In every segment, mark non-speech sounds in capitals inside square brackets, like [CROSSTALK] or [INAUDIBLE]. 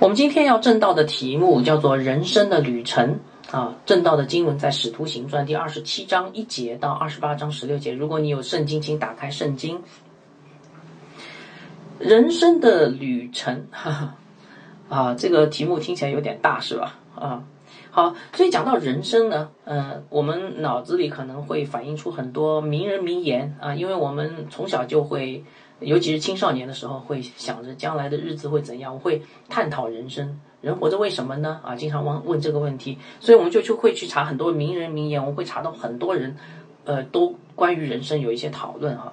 我们今天要正道的题目叫做“人生的旅程”啊，正道的经文在《使徒行传》第二十七章一节到二十八章十六节。如果你有圣经，请打开圣经。人生的旅程，哈哈，啊，这个题目听起来有点大，是吧？啊，好，所以讲到人生呢，嗯，我们脑子里可能会反映出很多名人名言啊，因为我们从小就会。尤其是青少年的时候，会想着将来的日子会怎样，会探讨人生，人活着为什么呢？啊，经常问问这个问题，所以我们就就会去查很多名人名言，我们会查到很多人，呃，都关于人生有一些讨论哈。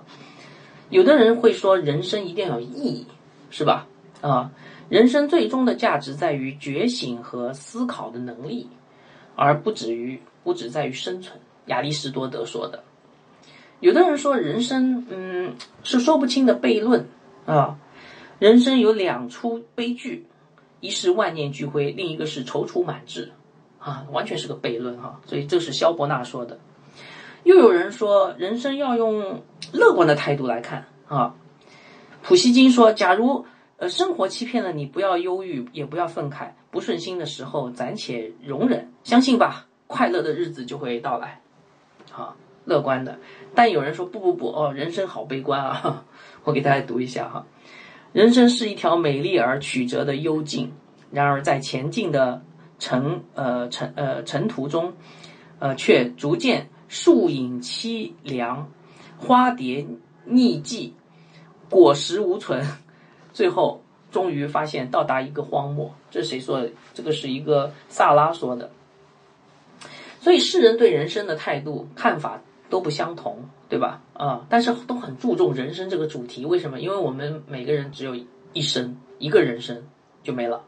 有的人会说，人生一定要有意义，是吧？啊，人生最终的价值在于觉醒和思考的能力，而不止于不止在于生存。亚里士多德说的。有的人说人生，嗯，是说不清的悖论啊。人生有两出悲剧，一是万念俱灰，另一个是踌躇满志，啊，完全是个悖论哈。所以这是萧伯纳说的。又有人说人生要用乐观的态度来看啊。普希金说，假如呃生活欺骗了你，不要忧郁，也不要愤慨，不顺心的时候暂且容忍，相信吧，快乐的日子就会到来，啊。乐观的，但有人说不不不哦，人生好悲观啊！[LAUGHS] 我给大家读一下哈，人生是一条美丽而曲折的幽径，然而在前进的程呃程呃程途中，呃却逐渐树影凄凉，花蝶匿迹，果实无存，[LAUGHS] 最后终于发现到达一个荒漠。这是谁说的？这个是一个萨拉说的。所以世人对人生的态度看法。都不相同，对吧？啊，但是都很注重人生这个主题。为什么？因为我们每个人只有一生，一个人生就没了。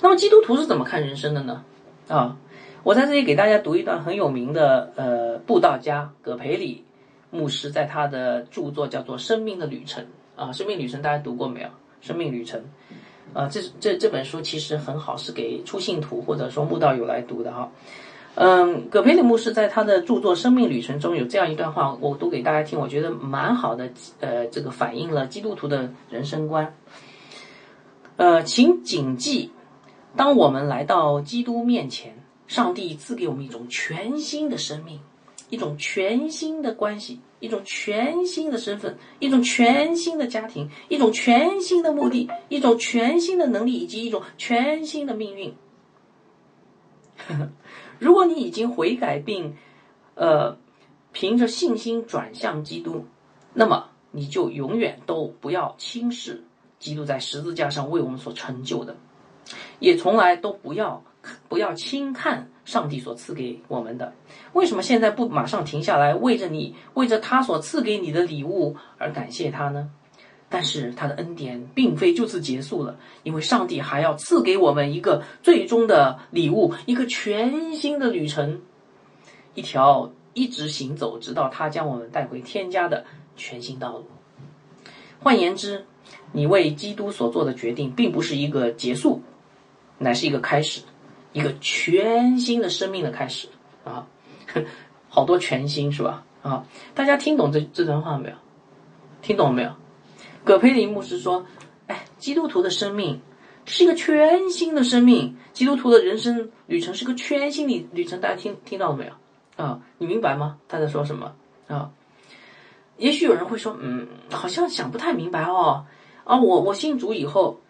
那么基督徒是怎么看人生的呢？啊，我在这里给大家读一段很有名的呃布道家葛培理牧师在他的著作叫做《生命的旅程》啊，《生命旅程》大家读过没有？《生命旅程》啊，这这这本书其实很好，是给初信徒或者说慕道友来读的哈。嗯，葛培理牧师在他的著作《生命旅程》中有这样一段话，我读给大家听，我觉得蛮好的。呃，这个反映了基督徒的人生观。呃，请谨记，当我们来到基督面前，上帝赐给我们一种全新的生命，一种全新的关系，一种全新的身份，一种全新的家庭，一种全新的目的，一种全新的能力，以及一种全新的命运。呵 [LAUGHS] 呵如果你已经悔改并，呃，凭着信心转向基督，那么你就永远都不要轻视基督在十字架上为我们所成就的，也从来都不要不要轻看上帝所赐给我们的。为什么现在不马上停下来，为着你为着他所赐给你的礼物而感谢他呢？但是他的恩典并非就此结束了，因为上帝还要赐给我们一个最终的礼物，一个全新的旅程，一条一直行走直到他将我们带回天家的全新道路。换言之，你为基督所做的决定，并不是一个结束，乃是一个开始，一个全新的生命的开始啊！[LAUGHS] 好多全新是吧？啊，大家听懂这这段话没有？听懂了没有？葛培林牧师说：“哎，基督徒的生命是一个全新的生命，基督徒的人生旅程是个全新的旅程。大家听听到了没有？啊，你明白吗？他在说什么？啊，也许有人会说，嗯，好像想不太明白哦。啊，我我信主以后，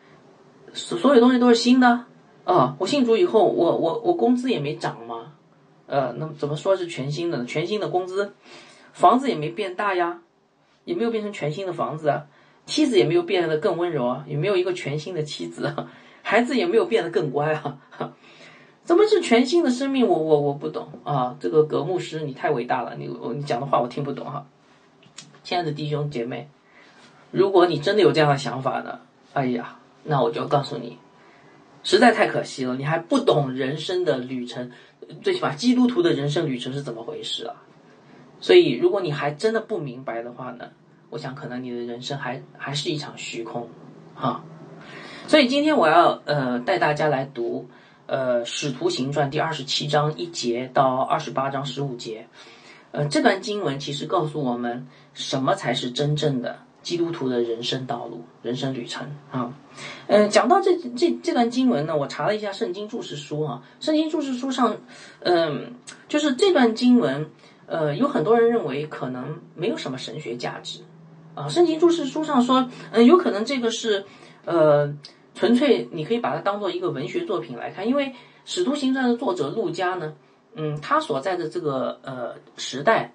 所所有东西都是新的。啊，我信主以后，我我我工资也没涨吗？呃，那怎么说是全新的？全新的工资，房子也没变大呀，也没有变成全新的房子啊。”妻子也没有变得更温柔啊，也没有一个全新的妻子啊，[LAUGHS] 孩子也没有变得更乖啊，[LAUGHS] 怎么是全新的生命？我我我不懂啊！这个格牧师你太伟大了，你你讲的话我听不懂哈。亲爱的弟兄姐妹，如果你真的有这样的想法呢，哎呀，那我就告诉你，实在太可惜了，你还不懂人生的旅程，最起码基督徒的人生旅程是怎么回事啊？所以，如果你还真的不明白的话呢？我想，可能你的人生还还是一场虚空，哈。所以今天我要呃带大家来读呃《使徒行传》第二十七章一节到二十八章十五节。呃，这段经文其实告诉我们什么才是真正的基督徒的人生道路、人生旅程啊。嗯，讲到这这这段经文呢，我查了一下圣经注释书啊，圣经注释书上，嗯，就是这段经文，呃，有很多人认为可能没有什么神学价值啊。圣经注释书上说，嗯，有可能这个是呃，纯粹你可以把它当做一个文学作品来看，因为《使徒行传》的作者路加呢，嗯，他所在的这个呃时代，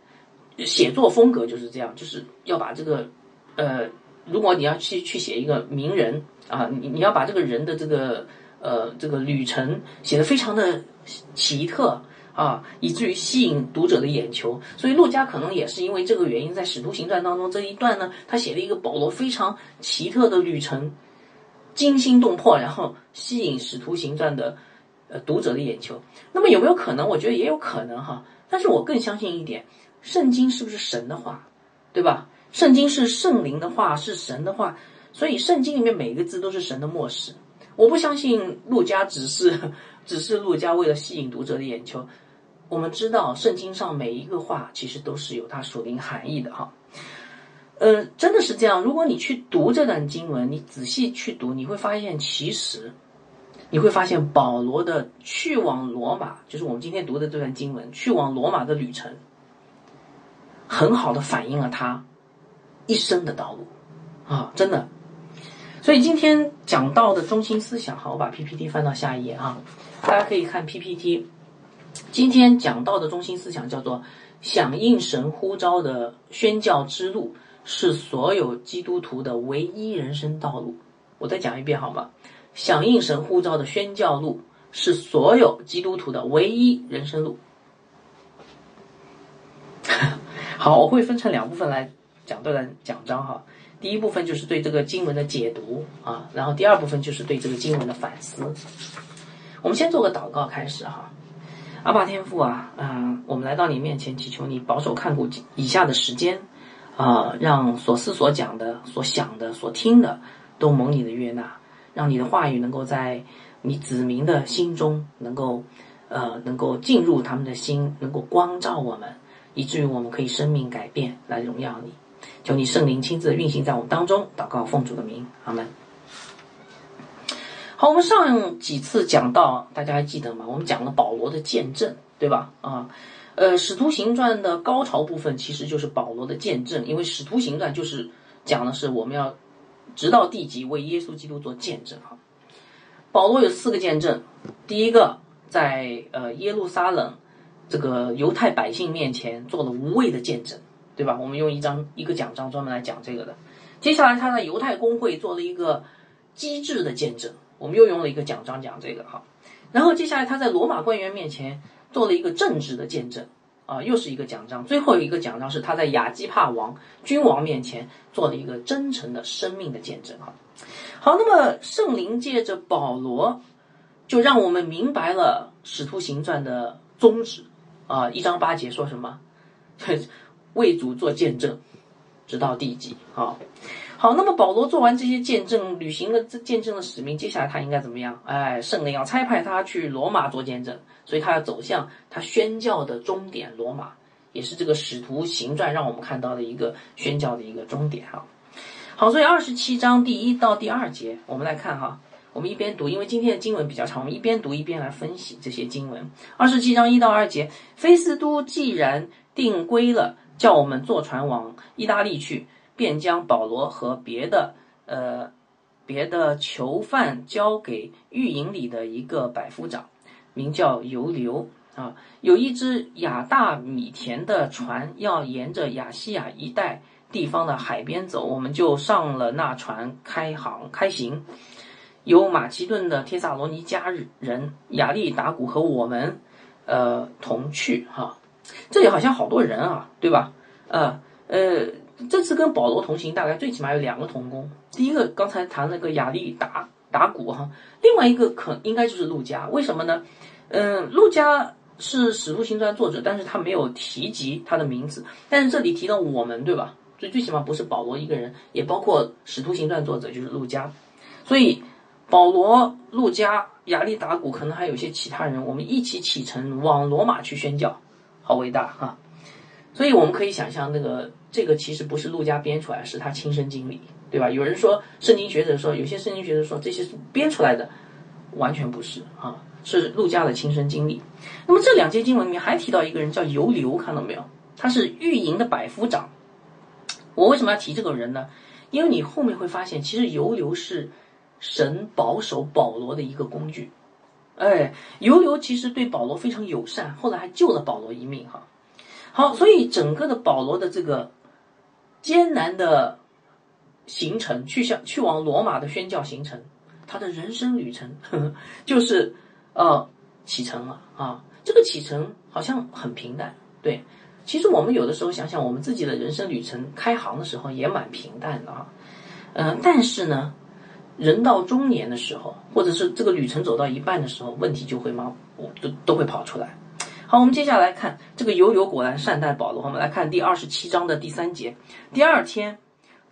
写作风格就是这样，就是要把这个呃，如果你要去去写一个名人。啊，你你要把这个人的这个呃这个旅程写得非常的奇特啊，以至于吸引读者的眼球。所以陆家可能也是因为这个原因，在《使徒行传》当中这一段呢，他写了一个保罗非常奇特的旅程，惊心动魄，然后吸引《使徒行传》的呃读者的眼球。那么有没有可能？我觉得也有可能哈。但是我更相信一点，圣经是不是神的话，对吧？圣经是圣灵的话，是神的话。所以圣经里面每一个字都是神的漠视，我不相信陆家只是 [LAUGHS] 只是陆家为了吸引读者的眼球。我们知道圣经上每一个话其实都是有它属灵含义的哈。呃，真的是这样。如果你去读这段经文，你仔细去读，你会发现其实你会发现保罗的去往罗马，就是我们今天读的这段经文，去往罗马的旅程，很好的反映了他一生的道路啊，真的。所以今天讲到的中心思想，好，我把 PPT 翻到下一页啊，大家可以看 PPT。今天讲到的中心思想叫做响应神呼召的宣教之路，是所有基督徒的唯一人生道路。我再讲一遍好吗？响应神呼召的宣教路，是所有基督徒的唯一人生路。[LAUGHS] 好，我会分成两部分来讲这段讲章哈。第一部分就是对这个经文的解读啊，然后第二部分就是对这个经文的反思。我们先做个祷告开始哈，阿爸天父啊，嗯，我们来到你面前，祈求你保守看顾以下的时间啊，让所思所讲的、所想的、所听的都蒙你的悦纳，让你的话语能够在你子民的心中能够呃能够进入他们的心，能够光照我们，以至于我们可以生命改变来荣耀你。求你圣灵亲自运行在我们当中，祷告奉主的名，阿门。好，我们上几次讲到，大家还记得吗？我们讲了保罗的见证，对吧？啊，呃，使徒行传的高潮部分其实就是保罗的见证，因为使徒行传就是讲的是我们要直到地极为耶稣基督做见证。哈，保罗有四个见证，第一个在呃耶路撒冷这个犹太百姓面前做了无畏的见证。对吧？我们用一张一个奖章专门来讲这个的。接下来他在犹太公会做了一个机智的见证，我们又用了一个奖章讲这个哈。然后接下来他在罗马官员面前做了一个正直的见证，啊，又是一个奖章。最后一个奖章是他在亚基帕王君王面前做了一个真诚的生命的见证哈。好，那么圣灵借着保罗，就让我们明白了使徒行传的宗旨啊。一章八节说什么？[LAUGHS] 为主做见证，直到地极。好，好。那么保罗做完这些见证，履行了这见证的使命，接下来他应该怎么样？哎，圣灵要差派他去罗马做见证，所以他要走向他宣教的终点——罗马，也是这个使徒行传让我们看到的一个宣教的一个终点。哈，好。所以二十七章第一到第二节，我们来看哈。我们一边读，因为今天的经文比较长，我们一边读一边来分析这些经文。二十七章一到二节，菲斯都既然定规了。叫我们坐船往意大利去，便将保罗和别的呃别的囚犯交给狱营里的一个百夫长，名叫尤留啊。有一只亚大米田的船要沿着亚细亚一带地方的海边走，我们就上了那船开航开行。有马其顿的帖萨罗尼加人亚利达古和我们呃同去哈。这里好像好多人啊，对吧？呃呃，这次跟保罗同行，大概最起码有两个同工。第一个刚才谈那个亚历达达古哈，另外一个可应该就是陆家。为什么呢？嗯，陆家是使徒行传作者，但是他没有提及他的名字。但是这里提到我们，对吧？所以最起码不是保罗一个人，也包括使徒行传作者就是陆家。所以保罗、陆家、亚历达古，可能还有一些其他人，我们一起启程往罗马去宣教。好伟大哈！所以我们可以想象，那个这个其实不是陆家编出来，是他亲身经历，对吧？有人说圣经学者说，有些圣经学者说这些是编出来的，完全不是啊，是陆家的亲身经历。那么这两节经文里面还提到一个人叫游流，看到没有？他是御营的百夫长。我为什么要提这个人呢？因为你后面会发现，其实游流是神保守保罗的一个工具。哎，游流其实对保罗非常友善，后来还救了保罗一命哈。好，所以整个的保罗的这个艰难的行程，去向去往罗马的宣教行程，他的人生旅程呵呵 [LAUGHS] 就是呃启程了啊。这个启程好像很平淡，对。其实我们有的时候想想，我们自己的人生旅程开航的时候也蛮平淡的啊。嗯，但是呢，人到中年的时候，或者是这个旅程走到一半的时候，问题就会冒，都都会跑出来。好，我们接下来看这个游流果然善待保罗。我们来看第二十七章的第三节。第二天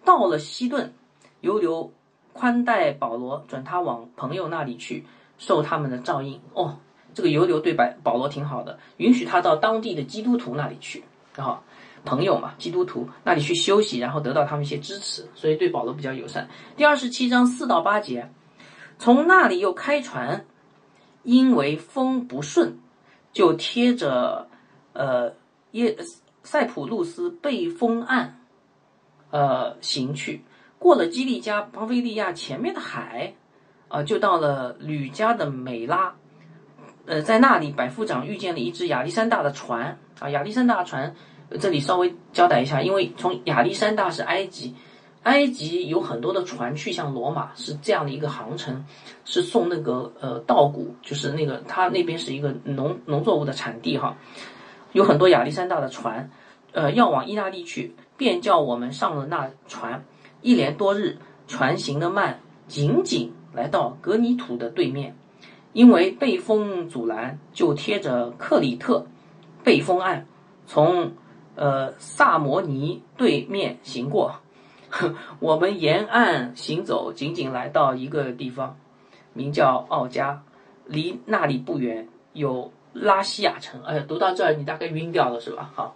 到了西顿，游流宽待保罗，准他往朋友那里去，受他们的照应。哦，这个游流对白保罗挺好的，允许他到当地的基督徒那里去，啊，朋友嘛，基督徒那里去休息，然后得到他们一些支持，所以对保罗比较友善。第二十七章四到八节，从那里又开船，因为风不顺。就贴着，呃，耶塞浦路斯被封岸，呃，行去，过了基利加、庞菲利亚前面的海，啊，就到了吕家的美拉，呃，在那里，百夫长遇见了一只亚历山大的船，啊，亚历山大船，这里稍微交代一下，因为从亚历山大是埃及。埃及有很多的船去向罗马，是这样的一个航程，是送那个呃稻谷，就是那个他那边是一个农农作物的产地哈，有很多亚历山大的船，呃要往意大利去，便叫我们上了那船，一连多日，船行的慢，仅仅来到格尼土的对面，因为被风阻拦，就贴着克里特背风岸，从呃萨摩尼对面行过。[LAUGHS] 我们沿岸行走，仅仅来到一个地方，名叫奥加，离那里不远有拉西亚城。哎，读到这儿你大概晕掉了是吧？好，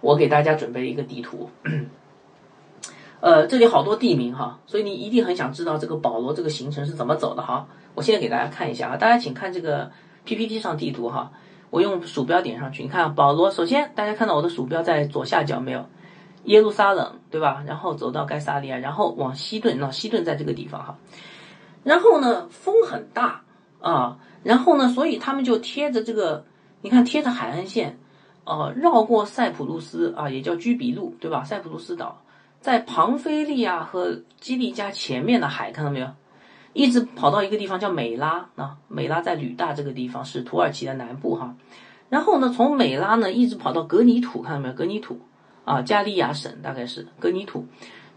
我给大家准备一个地图。[CLEARS THROAT] 呃，这里好多地名哈，所以你一定很想知道这个保罗这个行程是怎么走的哈。我现在给大家看一下啊，大家请看这个 PPT 上地图哈，我用鼠标点上去，你看保罗，首先大家看到我的鼠标在左下角没有？耶路撒冷，对吧？然后走到盖萨利亚，然后往西顿，那西顿在这个地方哈。然后呢，风很大啊，然后呢，所以他们就贴着这个，你看贴着海岸线，呃，绕过塞浦路斯啊，也叫居比路，对吧？塞浦路斯岛在庞菲利亚和基利加前面的海，看到没有？一直跑到一个地方叫美拉啊，美拉在吕大这个地方是土耳其的南部哈。然后呢，从美拉呢一直跑到格尼土，看到没有？格尼土。啊，加利亚省大概是格尼土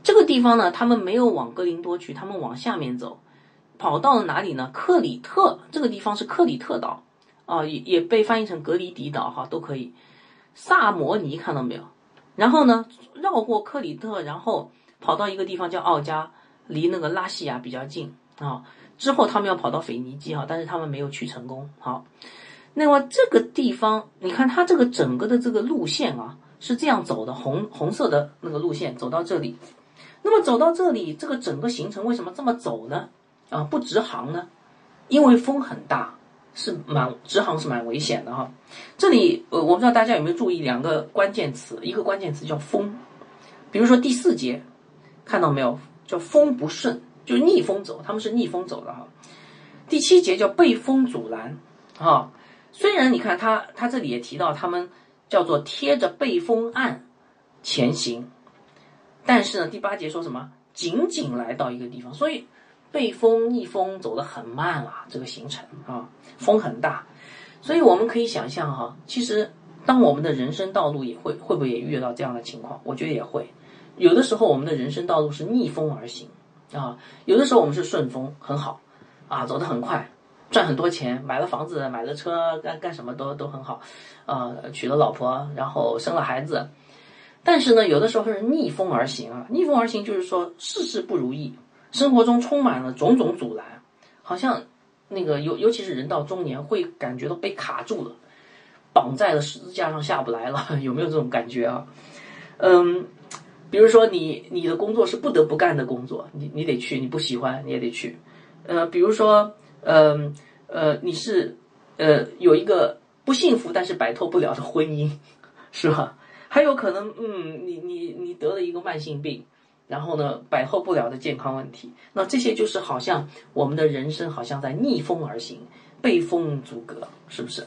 这个地方呢，他们没有往哥林多去，他们往下面走，跑到了哪里呢？克里特这个地方是克里特岛啊，也也被翻译成格里迪岛哈，都可以。萨摩尼看到没有？然后呢，绕过克里特，然后跑到一个地方叫奥加，离那个拉西亚比较近啊。之后他们要跑到腓尼基哈，但是他们没有去成功。好，那么这个地方，你看它这个整个的这个路线啊。是这样走的，红红色的那个路线走到这里，那么走到这里，这个整个行程为什么这么走呢？啊，不直航呢？因为风很大，是蛮直航是蛮危险的哈。这里呃，我不知道大家有没有注意两个关键词，一个关键词叫风，比如说第四节看到没有，叫风不顺，就逆风走，他们是逆风走的哈。第七节叫被风阻拦啊，虽然你看他他这里也提到他们。叫做贴着背风岸前行，但是呢，第八节说什么？仅仅来到一个地方，所以背风逆风走得很慢啊，这个行程啊，风很大，所以我们可以想象哈，其实当我们的人生道路也会会不会也遇到这样的情况？我觉得也会，有的时候我们的人生道路是逆风而行啊，有的时候我们是顺风，很好啊，走得很快。赚很多钱，买了房子，买了车，干干什么都都很好，呃，娶了老婆，然后生了孩子。但是呢，有的时候是逆风而行啊，逆风而行就是说事事不如意，生活中充满了种种阻拦，好像那个尤尤其是人到中年会感觉到被卡住了，绑在了十字架上下不来了，[LAUGHS] 有没有这种感觉啊？嗯，比如说你你的工作是不得不干的工作，你你得去，你不喜欢你也得去。呃，比如说，嗯呃，你是呃有一个不幸福但是摆脱不了的婚姻，是吧？[LAUGHS] 还有可能，嗯，你你你得了一个慢性病，然后呢，摆脱不了的健康问题，那这些就是好像我们的人生好像在逆风而行，被风阻隔，是不是？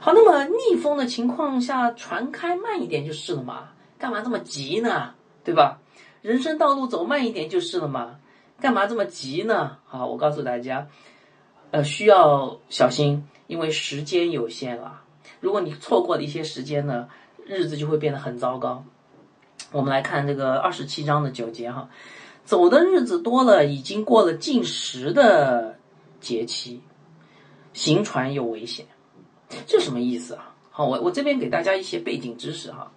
好，那么逆风的情况下，船开慢一点就是了嘛？干嘛这么急呢？对吧？人生道路走慢一点就是了嘛？干嘛这么急呢？好，我告诉大家，呃，需要小心，因为时间有限了。如果你错过了一些时间呢，日子就会变得很糟糕。我们来看这个二十七章的九节哈，走的日子多了，已经过了进食的节期，行船有危险。这什么意思啊？好，我我这边给大家一些背景知识哈。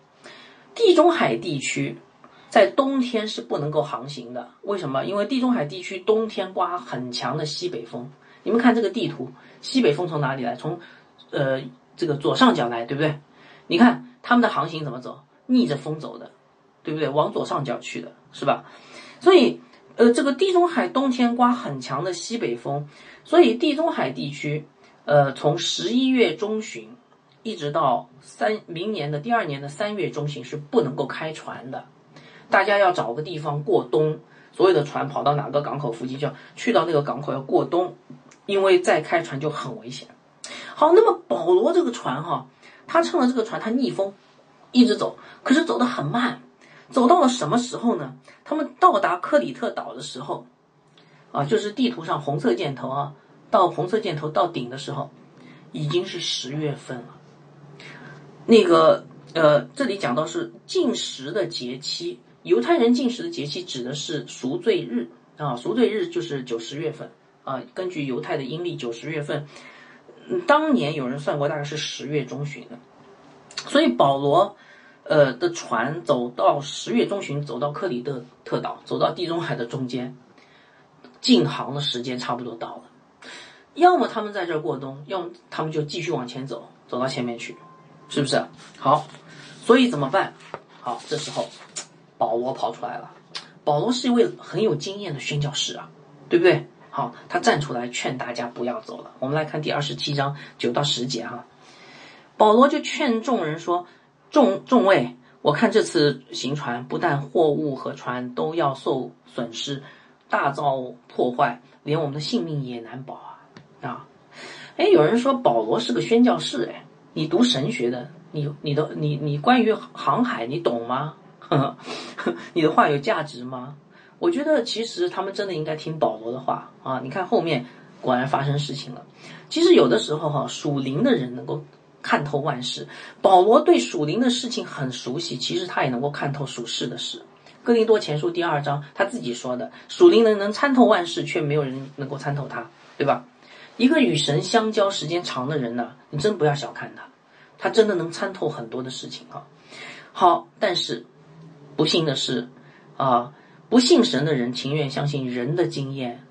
地中海地区在冬天是不能够航行的，为什么？因为地中海地区冬天刮很强的西北风。你们看这个地图，西北风从哪里来？从呃这个左上角来，对不对？你看他们的航行怎么走？逆着风走的，对不对？往左上角去的，是吧？所以呃这个地中海冬天刮很强的西北风，所以地中海地区。呃，从十一月中旬一直到三明年的第二年的三月中旬是不能够开船的，大家要找个地方过冬。所有的船跑到哪个港口附近，就要去到那个港口要过冬，因为再开船就很危险。好，那么保罗这个船哈，他乘了这个船，他逆风一直走，可是走得很慢，走到了什么时候呢？他们到达克里特岛的时候，啊，就是地图上红色箭头啊。到红色箭头到顶的时候，已经是十月份了。那个呃，这里讲到是禁食的节期，犹太人禁食的节期指的是赎罪日啊，赎罪日就是九十月份啊。根据犹太的阴历，九十月份，当年有人算过，大概是十月中旬的。所以保罗呃的船走到十月中旬，走到克里特特岛，走到地中海的中间，进航的时间差不多到了。要么他们在这儿过冬，要么他们就继续往前走，走到前面去，是不是？好，所以怎么办？好，这时候保罗跑出来了。保罗是一位很有经验的宣教士啊，对不对？好，他站出来劝大家不要走了。我们来看第二十七章九到十节哈，保罗就劝众人说：“众众位，我看这次行船，不但货物和船都要受损失，大遭破坏，连我们的性命也难保。”啊啊，哎，有人说保罗是个宣教士，哎，你读神学的，你你的你你关于航海你懂吗？呵 [LAUGHS] 呵你的话有价值吗？我觉得其实他们真的应该听保罗的话啊！你看后面果然发生事情了。其实有的时候哈，属灵的人能够看透万事。保罗对属灵的事情很熟悉，其实他也能够看透属世的事。哥林多前书第二章他自己说的，属灵人能参透万事，却没有人能够参透他，对吧？一个与神相交时间长的人呢，你真不要小看他，他真的能参透很多的事情啊。好，但是不幸的是啊，不信神的人情愿相信人的经验，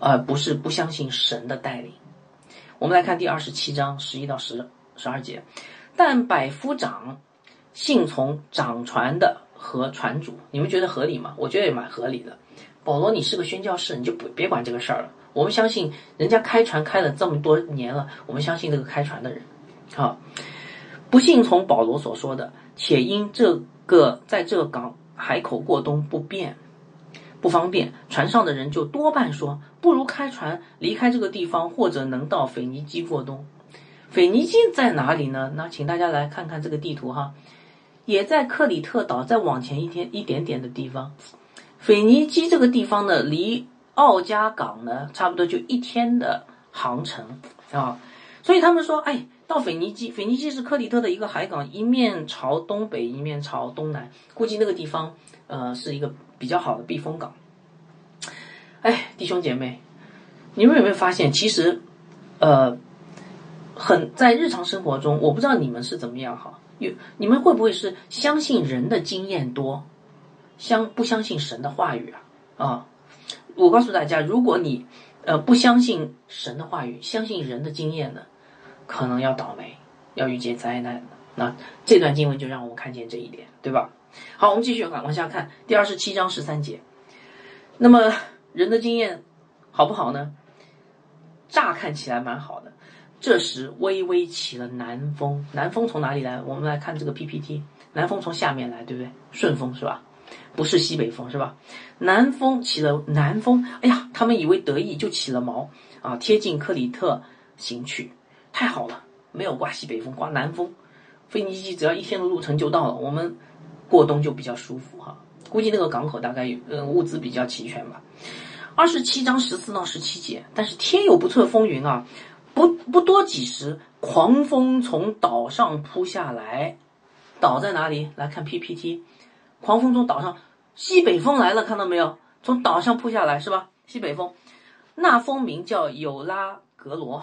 而不是不相信神的带领。我们来看第二十七章十一到十十二节，但百夫长信从掌船的和船主，你们觉得合理吗？我觉得也蛮合理的。保罗，你是个宣教士，你就不别管这个事儿了。我们相信人家开船开了这么多年了，我们相信这个开船的人，好，不信从保罗所说的，且因这个在这港海口过冬不便不方便，船上的人就多半说，不如开船离开这个地方，或者能到腓尼基过冬。腓尼基在哪里呢？那请大家来看看这个地图哈，也在克里特岛再往前一天一点点的地方。腓尼基这个地方呢，离。奥加港呢，差不多就一天的航程啊，所以他们说，哎，到腓尼基，腓尼基是克里特的一个海港，一面朝东北，一面朝东南，估计那个地方，呃，是一个比较好的避风港。哎，弟兄姐妹，你们有没有发现，其实，呃，很在日常生活中，我不知道你们是怎么样哈，有你们会不会是相信人的经验多，相不相信神的话语啊？啊？我告诉大家，如果你，呃，不相信神的话语，相信人的经验呢，可能要倒霉，要遇见灾难。那这段经文就让我们看见这一点，对吧？好，我们继续往往下看第二十七章十三节。那么人的经验好不好呢？乍看起来蛮好的。这时微微起了南风，南风从哪里来？我们来看这个 PPT，南风从下面来，对不对？顺风是吧？不是西北风是吧？南风起了南风，哎呀，他们以为得意就起了毛啊，贴近克里特行去，太好了，没有刮西北风，刮南风，腓尼基只要一天的路程就到了，我们过冬就比较舒服哈。估计那个港口大概有呃物资比较齐全吧。二十七章十四到十七节，但是天有不测风云啊。不不多几时，狂风从岛上扑下来，岛在哪里？来看 PPT，狂风从岛上，西北风来了，看到没有？从岛上扑下来是吧？西北风，那风名叫有拉格罗，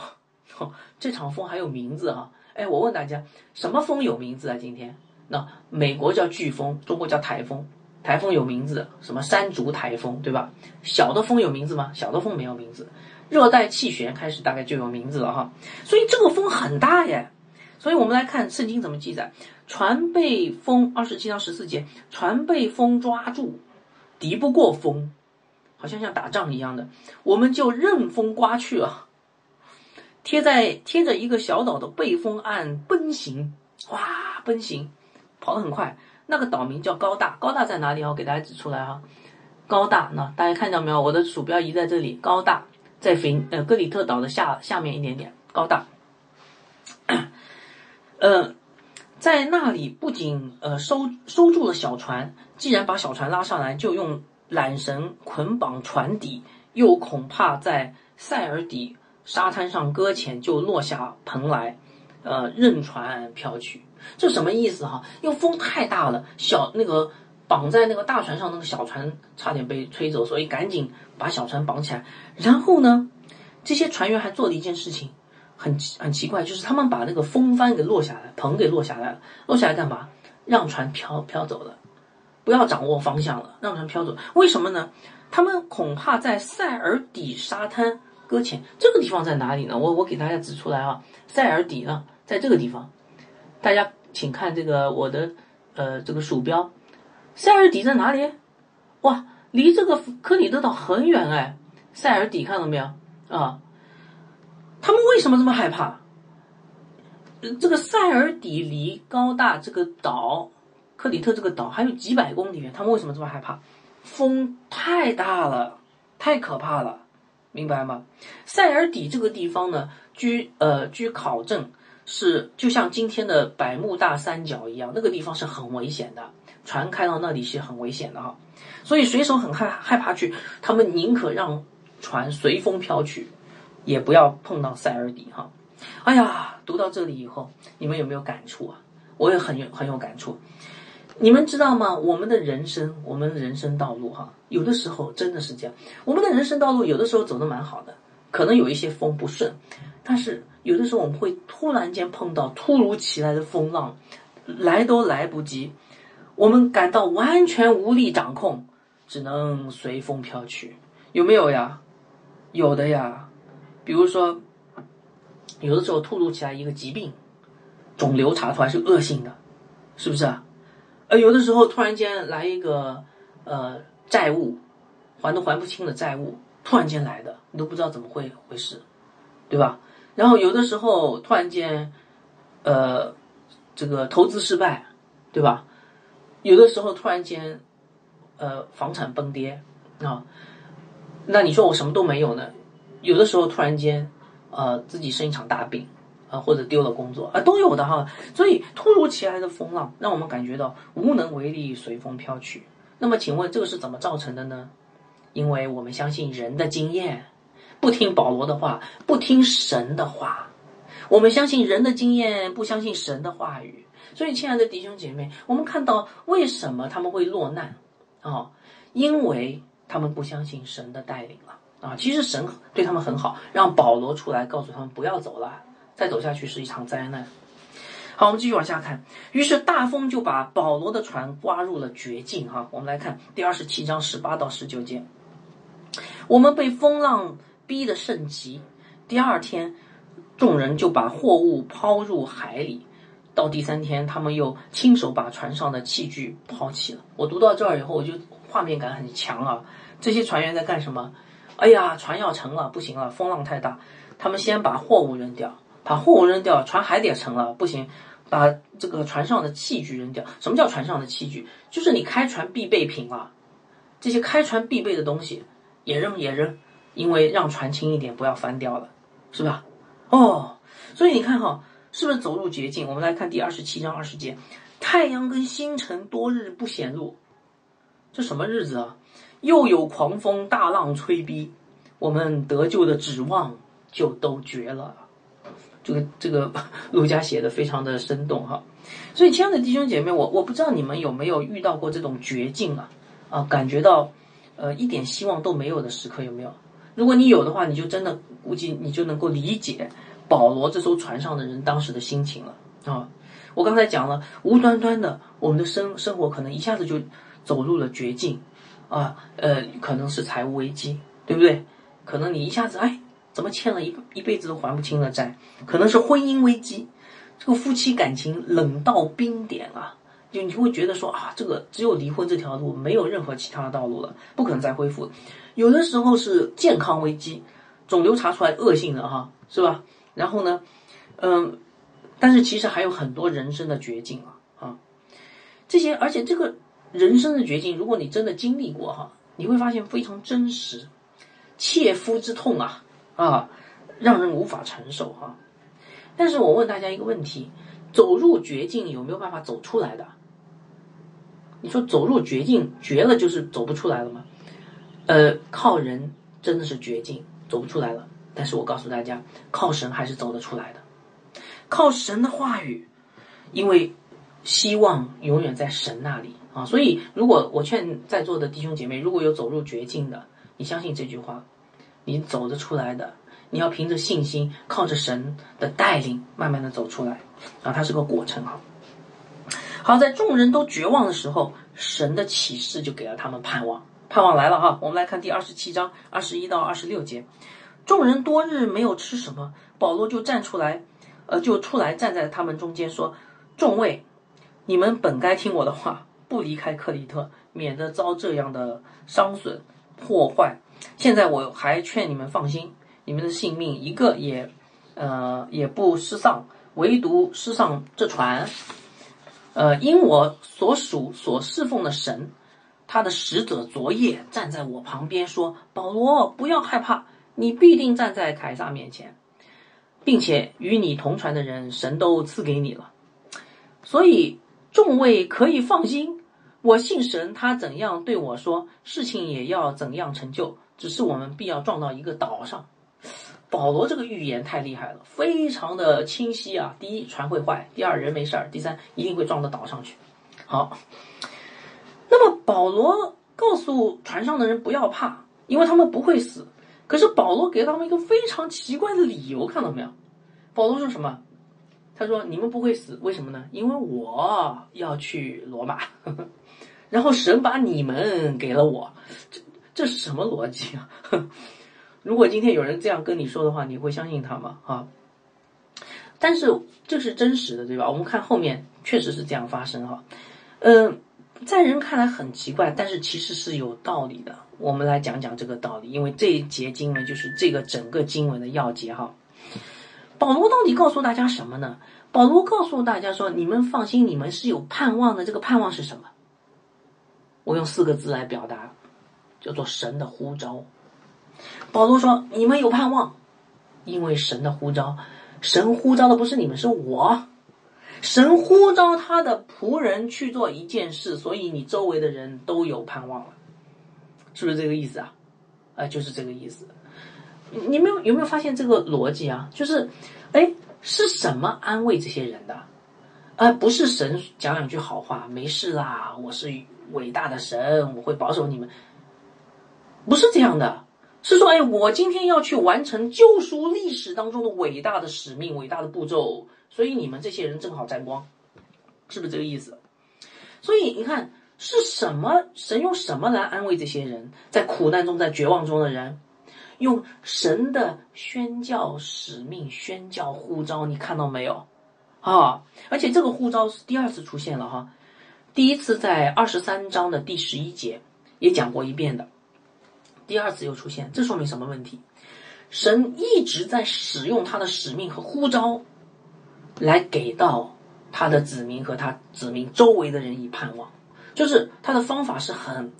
[LAUGHS] 这场风还有名字啊！哎，我问大家，什么风有名字啊？今天，那美国叫飓风，中国叫台风，台风有名字，什么山竹台风，对吧？小的风有名字吗？小的风没有名字。热带气旋开始大概就有名字了哈，所以这个风很大耶，所以我们来看圣经怎么记载：船被风二十七章十四节，船被风抓住，敌不过风，好像像打仗一样的，我们就任风刮去啊，贴在贴着一个小岛的背风岸奔行，哇，奔行，跑得很快。那个岛名叫高大，高大在哪里？我给大家指出来哈，高大，那大家看到没有？我的鼠标移在这里，高大。在菲呃格里特岛的下下面一点点高大，呃，在那里不仅呃收收住了小船，既然把小船拉上来，就用缆绳捆绑船底，又恐怕在塞尔底沙滩上搁浅，就落下蓬来，呃，任船飘去。这什么意思哈？因为风太大了，小那个绑在那个大船上那个小船差点被吹走，所以赶紧。把小船绑起来，然后呢，这些船员还做了一件事情，很 [LAUGHS] 很奇怪，就是他们把那个风帆给落下来，棚给落下来了，落下来干嘛？让船飘飘走了，不要掌握方向了，让船飘走。为什么呢？他们恐怕在塞尔底沙滩搁浅。这个地方在哪里呢？我我给大家指出来啊，塞尔底呢，在这个地方。大家请看这个我的呃这个鼠标，塞尔底在哪里？哇！离这个克里特岛很远哎，塞尔底看到没有啊？他们为什么这么害怕？这个塞尔底离高大这个岛，克里特这个岛还有几百公里，他们为什么这么害怕？风太大了，太可怕了，明白吗？塞尔底这个地方呢，据呃据考证是就像今天的百慕大三角一样，那个地方是很危险的，船开到那里是很危险的哈。所以水手很害害怕去，他们宁可让船随风飘去，也不要碰到塞尔底哈。哎呀，读到这里以后，你们有没有感触啊？我也很有很有感触。你们知道吗？我们的人生，我们的人生道路哈，有的时候真的是这样。我们的人生道路有的时候走的蛮好的，可能有一些风不顺，但是有的时候我们会突然间碰到突如其来的风浪，来都来不及，我们感到完全无力掌控。只能随风飘去，有没有呀？有的呀，比如说，有的时候突如其来一个疾病，肿瘤查出来是恶性的，是不是啊？呃，有的时候突然间来一个呃债务，还都还不清的债务，突然间来的，你都不知道怎么会回事，对吧？然后有的时候突然间，呃，这个投资失败，对吧？有的时候突然间。呃，房产崩跌啊，那你说我什么都没有呢？有的时候突然间，呃，自己生一场大病啊，或者丢了工作啊，都有的哈。所以突如其来的风浪，让我们感觉到无能为力，随风飘去。那么，请问这个是怎么造成的呢？因为我们相信人的经验，不听保罗的话，不听神的话。我们相信人的经验，不相信神的话语。所以，亲爱的弟兄姐妹，我们看到为什么他们会落难？啊，因为他们不相信神的带领了啊！其实神对他们很好，让保罗出来告诉他们不要走了，再走下去是一场灾难。好，我们继续往下看。于是大风就把保罗的船刮入了绝境。哈，我们来看第二十七章十八到十九节。我们被风浪逼得甚急。第二天，众人就把货物抛入海里。到第三天，他们又亲手把船上的器具抛弃了。我读到这儿以后，我就画面感很强啊！这些船员在干什么？哎呀，船要沉了，不行了，风浪太大。他们先把货物扔掉，把货物扔掉，船还得沉了，不行，把这个船上的器具扔掉。什么叫船上的器具？就是你开船必备品啊，这些开船必备的东西也扔也扔，因为让船轻一点，不要翻掉了，是吧？哦，所以你看哈。是不是走入绝境？我们来看第二十七章二十节，太阳跟星辰多日不显露，这什么日子啊？又有狂风大浪吹逼，我们得救的指望就都绝了。这个这个 [LAUGHS] 陆家写的非常的生动哈。所以亲爱的弟兄姐妹，我我不知道你们有没有遇到过这种绝境啊啊，感觉到呃一点希望都没有的时刻有没有？如果你有的话，你就真的估计你就能够理解。保罗这艘船上的人当时的心情了啊！我刚才讲了，无端端的，我们的生生活可能一下子就走入了绝境啊！呃，可能是财务危机，对不对？可能你一下子哎，怎么欠了一一辈子都还不清的债？可能是婚姻危机，这个夫妻感情冷到冰点啊！就你会觉得说啊，这个只有离婚这条路，没有任何其他的道路了，不可能再恢复。有的时候是健康危机，肿瘤查出来恶性的哈，是吧？然后呢，嗯，但是其实还有很多人生的绝境啊啊，这些而且这个人生的绝境，如果你真的经历过哈，你会发现非常真实，切肤之痛啊啊，让人无法承受哈。但是我问大家一个问题：走入绝境有没有办法走出来的？你说走入绝境绝了就是走不出来了吗？呃，靠人真的是绝境，走不出来了。但是我告诉大家，靠神还是走得出来的，靠神的话语，因为希望永远在神那里啊。所以，如果我劝在座的弟兄姐妹，如果有走入绝境的，你相信这句话，你走得出来的。你要凭着信心，靠着神的带领，慢慢的走出来啊。它是个过程啊。好，在众人都绝望的时候，神的启示就给了他们盼望，盼望来了哈。我们来看第二十七章二十一到二十六节。众人多日没有吃什么，保罗就站出来，呃，就出来站在他们中间说：“众位，你们本该听我的话，不离开克里特，免得遭这样的伤损破坏。现在我还劝你们放心，你们的性命一个也，呃，也不失丧，唯独失丧这船。呃，因我所属所侍奉的神，他的使者昨夜站在我旁边说：保罗，不要害怕。”你必定站在凯撒面前，并且与你同船的人，神都赐给你了，所以众位可以放心。我信神，他怎样对我说，事情也要怎样成就。只是我们必要撞到一个岛上。保罗这个预言太厉害了，非常的清晰啊！第一，船会坏；第二，人没事儿；第三，一定会撞到岛上去。好，那么保罗告诉船上的人不要怕，因为他们不会死。可是保罗给他们一个非常奇怪的理由，看到没有？保罗说什么？他说：“你们不会死，为什么呢？因为我要去罗马，[LAUGHS] 然后神把你们给了我，这这是什么逻辑啊？如果今天有人这样跟你说的话，你会相信他吗？啊？但是这是真实的，对吧？我们看后面确实是这样发生哈，嗯。”在人看来很奇怪，但是其实是有道理的。我们来讲讲这个道理，因为这一节经文就是这个整个经文的要节哈。保罗到底告诉大家什么呢？保罗告诉大家说：“你们放心，你们是有盼望的。这个盼望是什么？我用四个字来表达，叫做神的呼召。”保罗说：“你们有盼望，因为神的呼召，神呼召的不是你们，是我。”神呼召他的仆人去做一件事，所以你周围的人都有盼望了，是不是这个意思啊？啊，就是这个意思。你们有有没有发现这个逻辑啊？就是，哎，是什么安慰这些人的？啊，不是神讲两句好话，没事啦，我是伟大的神，我会保守你们，不是这样的。是说，哎，我今天要去完成救赎历史当中的伟大的使命、伟大的步骤。所以你们这些人正好沾光，是不是这个意思？所以你看是什么？神用什么来安慰这些人在苦难中、在绝望中的人？用神的宣教使命、宣教呼召，你看到没有？啊！而且这个呼召是第二次出现了哈，第一次在二十三章的第十一节也讲过一遍的，第二次又出现，这说明什么问题？神一直在使用他的使命和呼召，来给到他的子民和他子民周围的人以盼望，就是他的方法是很，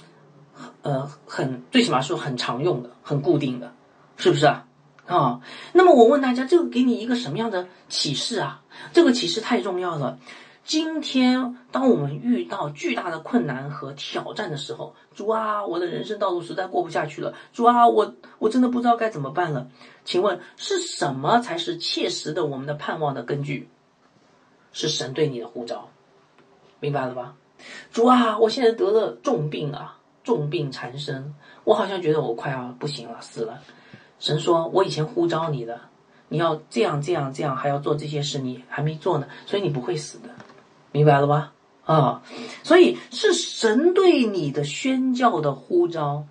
呃，很最起码是很常用的、很固定的，是不是啊？啊，那么我问大家，这个给你一个什么样的启示啊？这个启示太重要了。今天，当我们遇到巨大的困难和挑战的时候，主啊，我的人生道路实在过不下去了。主啊，我我真的不知道该怎么办了。请问是什么才是切实的我们的盼望的根据？是神对你的呼召，明白了吧？主啊，我现在得了重病啊，重病缠身，我好像觉得我快要不行了，死了。神说：“我以前呼召你的，你要这样这样这样，还要做这些事，你还没做呢，所以你不会死的，明白了吧？啊，所以是神对你的宣教的呼召，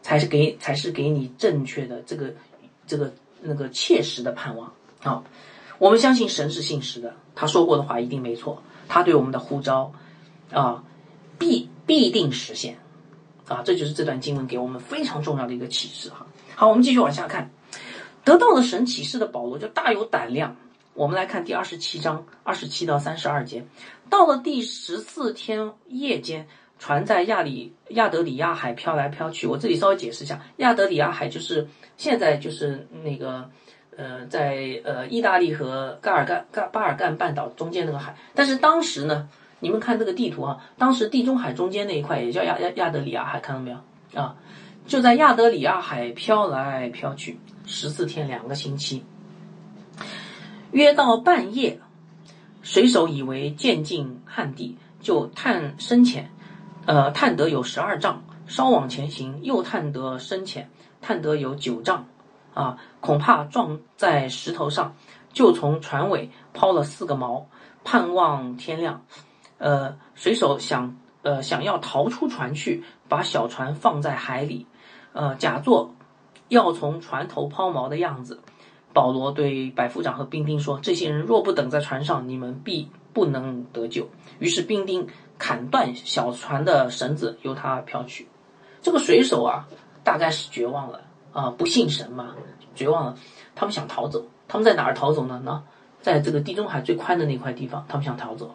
才是给才是给你正确的这个这个那个切实的盼望啊！我们相信神是信实的，他说过的话一定没错，他对我们的呼召啊，必必定实现啊！这就是这段经文给我们非常重要的一个启示哈。”好，我们继续往下看，得到了神启示的保罗就大有胆量。我们来看第二十七章二十七到三十二节，到了第十四天夜间，船在亚里亚德里亚海飘来飘去。我这里稍微解释一下，亚德里亚海就是现在就是那个呃，在呃意大利和嘎尔干嘎巴尔干半岛中间那个海。但是当时呢，你们看这个地图啊，当时地中海中间那一块也叫亚亚亚德里亚海，看到没有啊？就在亚德里亚海飘来飘去十四天两个星期，约到半夜，水手以为渐近旱地，就探深浅，呃，探得有十二丈，稍往前行，又探得深浅，探得有九丈，啊，恐怕撞在石头上，就从船尾抛了四个锚，盼望天亮。呃，水手想，呃，想要逃出船去，把小船放在海里。呃，假作要从船头抛锚的样子。保罗对百夫长和兵丁说：“这些人若不等在船上，你们必不能得救。”于是兵丁砍断小船的绳子，由他飘去。这个水手啊，大概是绝望了啊，不信神嘛，绝望了。他们想逃走，他们在哪儿逃走呢？呢，在这个地中海最宽的那块地方，他们想逃走。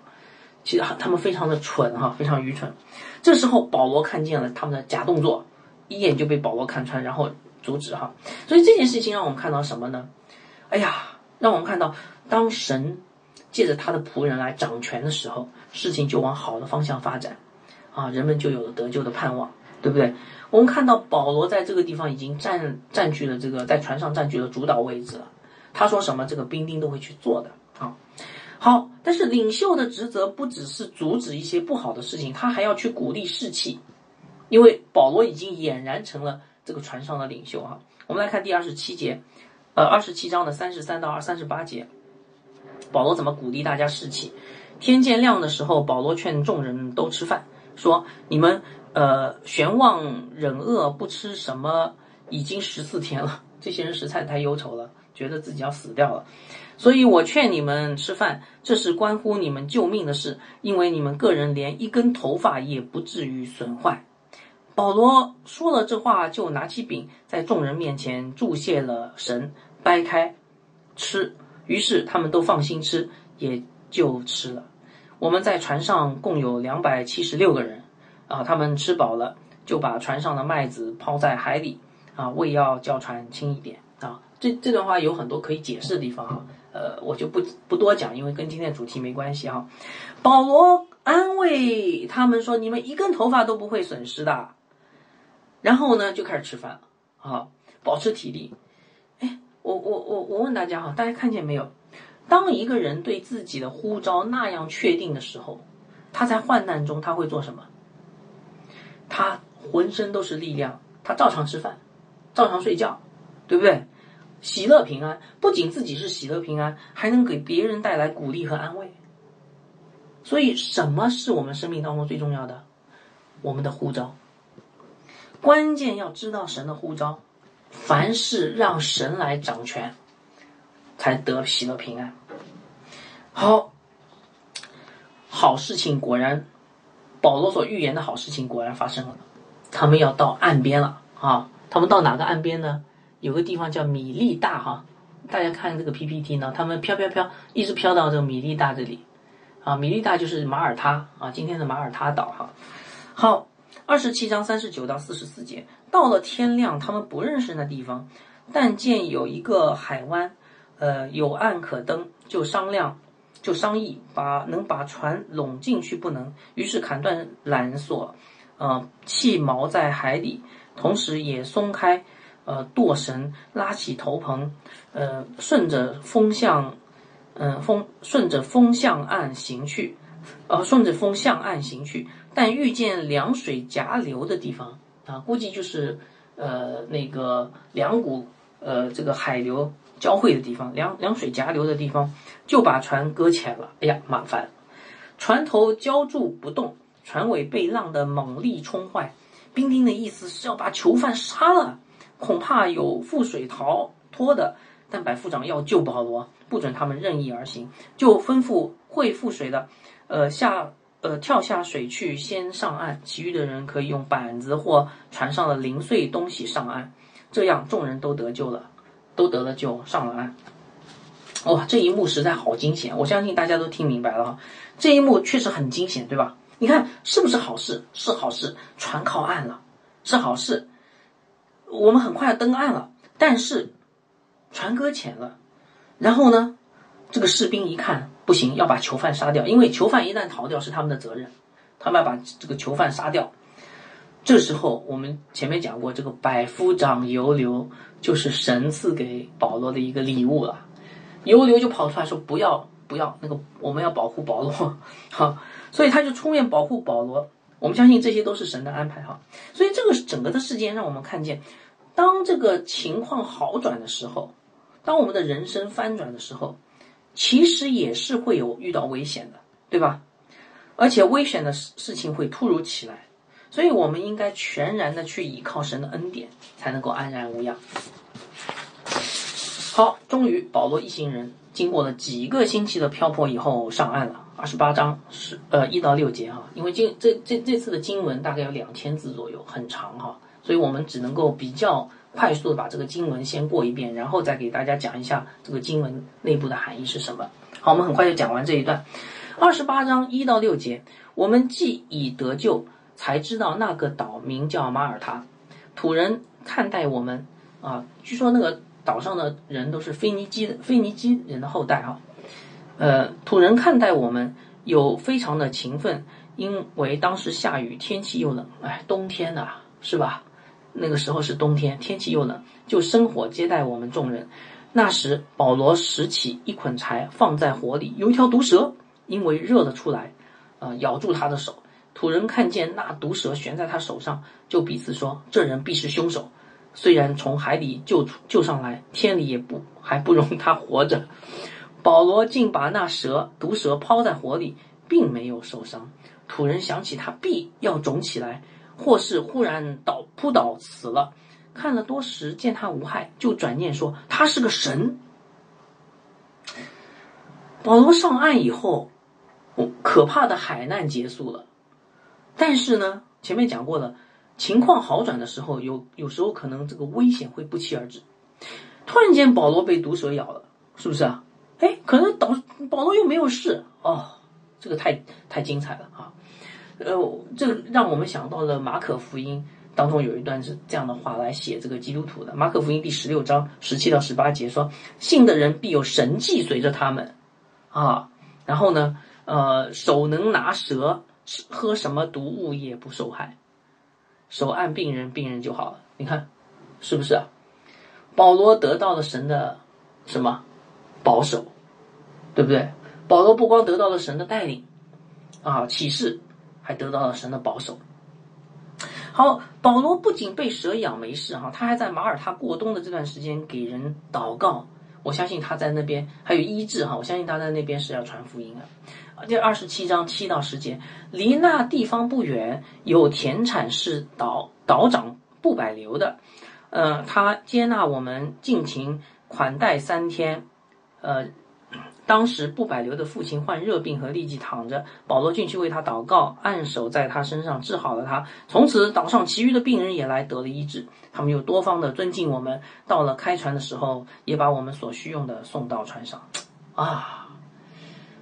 其实他们非常的蠢哈，非常愚蠢。这时候保罗看见了他们的假动作。一眼就被保罗看穿，然后阻止哈。所以这件事情让我们看到什么呢？哎呀，让我们看到，当神借着他的仆人来掌权的时候，事情就往好的方向发展，啊，人们就有了得救的盼望，对不对？我们看到保罗在这个地方已经占占据了这个在船上占据了主导位置了。他说什么，这个兵丁都会去做的啊。好，但是领袖的职责不只是阻止一些不好的事情，他还要去鼓励士气。因为保罗已经俨然成了这个船上的领袖啊，我们来看第二十七节，呃，二十七章的三十三到二三十八节，保罗怎么鼓励大家士气？天渐亮的时候，保罗劝众人都吃饭，说：“你们呃悬望忍饿不吃什么，已经十四天了，这些人实在太忧愁了，觉得自己要死掉了，所以我劝你们吃饭，这是关乎你们救命的事，因为你们个人连一根头发也不至于损坏。”保罗说了这话，就拿起饼，在众人面前祝谢了神，掰开吃。于是他们都放心吃，也就吃了。我们在船上共有两百七十六个人，啊，他们吃饱了，就把船上的麦子抛在海里，啊，为要叫船轻一点。啊，这这段话有很多可以解释的地方哈，呃，我就不不多讲，因为跟今天的主题没关系哈。保罗安慰他们说：“你们一根头发都不会损失的。”然后呢，就开始吃饭了啊，保持体力。我我我问大家哈，大家看见没有？当一个人对自己的呼召那样确定的时候，他在患难中他会做什么？他浑身都是力量，他照常吃饭，照常睡觉，对不对？喜乐平安，不仅自己是喜乐平安，还能给别人带来鼓励和安慰。所以，什么是我们生命当中最重要的？我们的呼召。关键要知道神的呼召，凡事让神来掌权，才得喜乐平安。好，好事情果然，保罗所预言的好事情果然发生了。他们要到岸边了啊！他们到哪个岸边呢？有个地方叫米利大哈。大家看这个 PPT 呢，他们飘飘飘，一直飘到这个米利大这里啊。米利大就是马耳他啊，今天的马耳他岛哈。好，二十七章三十九到四十四节，到了天亮，他们不认识那地方，但见有一个海湾，呃，有岸可登，就商量。就商议把能把船拢进去不能，于是砍断缆索，呃，弃锚在海底，同时也松开呃舵绳，拉起头篷，呃，顺着风向，嗯风顺着风向岸行去，呃，顺着风向岸行去，但遇见凉水夹流的地方啊，估计就是呃那个两股呃这个海流。交汇的地方，两两水夹流的地方，就把船搁浅了。哎呀，麻烦！船头浇住不动，船尾被浪的猛力冲坏。兵丁的意思是要把囚犯杀了，恐怕有覆水逃脱的。但百夫长要救保罗，不准他们任意而行，就吩咐会覆水的，呃下呃跳下水去先上岸，其余的人可以用板子或船上的零碎东西上岸，这样众人都得救了。都得了救，上了岸。哇，这一幕实在好惊险！我相信大家都听明白了哈。这一幕确实很惊险，对吧？你看是不是好事？是好事，船靠岸了，是好事。我们很快登岸了，但是船搁浅了。然后呢，这个士兵一看不行，要把囚犯杀掉，因为囚犯一旦逃掉是他们的责任，他们要把这个囚犯杀掉。这时候我们前面讲过，这个百夫长犹流。就是神赐给保罗的一个礼物了，犹流就跑出来说：“不要，不要，那个我们要保护保罗，[LAUGHS] 哈，所以他就出面保护保罗。我们相信这些都是神的安排，哈。所以这个整个的事件让我们看见，当这个情况好转的时候，当我们的人生翻转的时候，其实也是会有遇到危险的，对吧？而且危险的事事情会突如其来。”所以，我们应该全然的去依靠神的恩典，才能够安然无恙。好，终于保罗一行人经过了几个星期的漂泊以后上岸了。二十八章是呃一到六节哈，因为经这这这次的经文大概有两千字左右，很长哈，所以我们只能够比较快速的把这个经文先过一遍，然后再给大家讲一下这个经文内部的含义是什么。好，我们很快就讲完这一段。二十八章一到六节，我们既已得救。才知道那个岛名叫马耳他，土人看待我们啊，据说那个岛上的人都是腓尼基腓尼基人的后代啊，呃，土人看待我们有非常的勤奋，因为当时下雨，天气又冷，哎，冬天呐，是吧？那个时候是冬天，天气又冷，就生火接待我们众人。那时保罗拾起一捆柴放在火里，有一条毒蛇因为热了出来，啊，咬住他的手。土人看见那毒蛇悬在他手上，就彼此说：“这人必是凶手。虽然从海里救出救上来，天理也不还不容他活着。[LAUGHS] ”保罗竟把那蛇毒蛇抛在火里，并没有受伤。土人想起他必要肿起来，或是忽然倒扑倒死了。看了多时，见他无害，就转念说：“他是个神。”保罗上岸以后，可怕的海难结束了。但是呢，前面讲过了，情况好转的时候，有有时候可能这个危险会不期而至。突然间，保罗被毒蛇咬了，是不是啊？哎，可能导保罗又没有事哦，这个太太精彩了啊！呃，这让我们想到了马可福音当中有一段是这样的话来写这个基督徒的。马可福音第十六章十七到十八节说：“信的人必有神迹随着他们啊。”然后呢，呃，手能拿蛇。喝什么毒物也不受害，手按病人，病人就好了。你看，是不是啊？保罗得到了神的什么保守，对不对？保罗不光得到了神的带领啊启示，还得到了神的保守。好，保罗不仅被蛇咬没事哈，他还在马耳他过冬的这段时间给人祷告。我相信他在那边还有医治哈，我相信他在那边是要传福音的。第二十七章七到十节，离那地方不远有田产是岛岛长布百流的，呃，他接纳我们，尽情款待三天，呃。当时布百流的父亲患热病和痢疾躺着，保罗进去为他祷告，按手在他身上治好了他。从此岛上其余的病人也来得了医治，他们又多方的尊敬我们。到了开船的时候，也把我们所需用的送到船上。啊，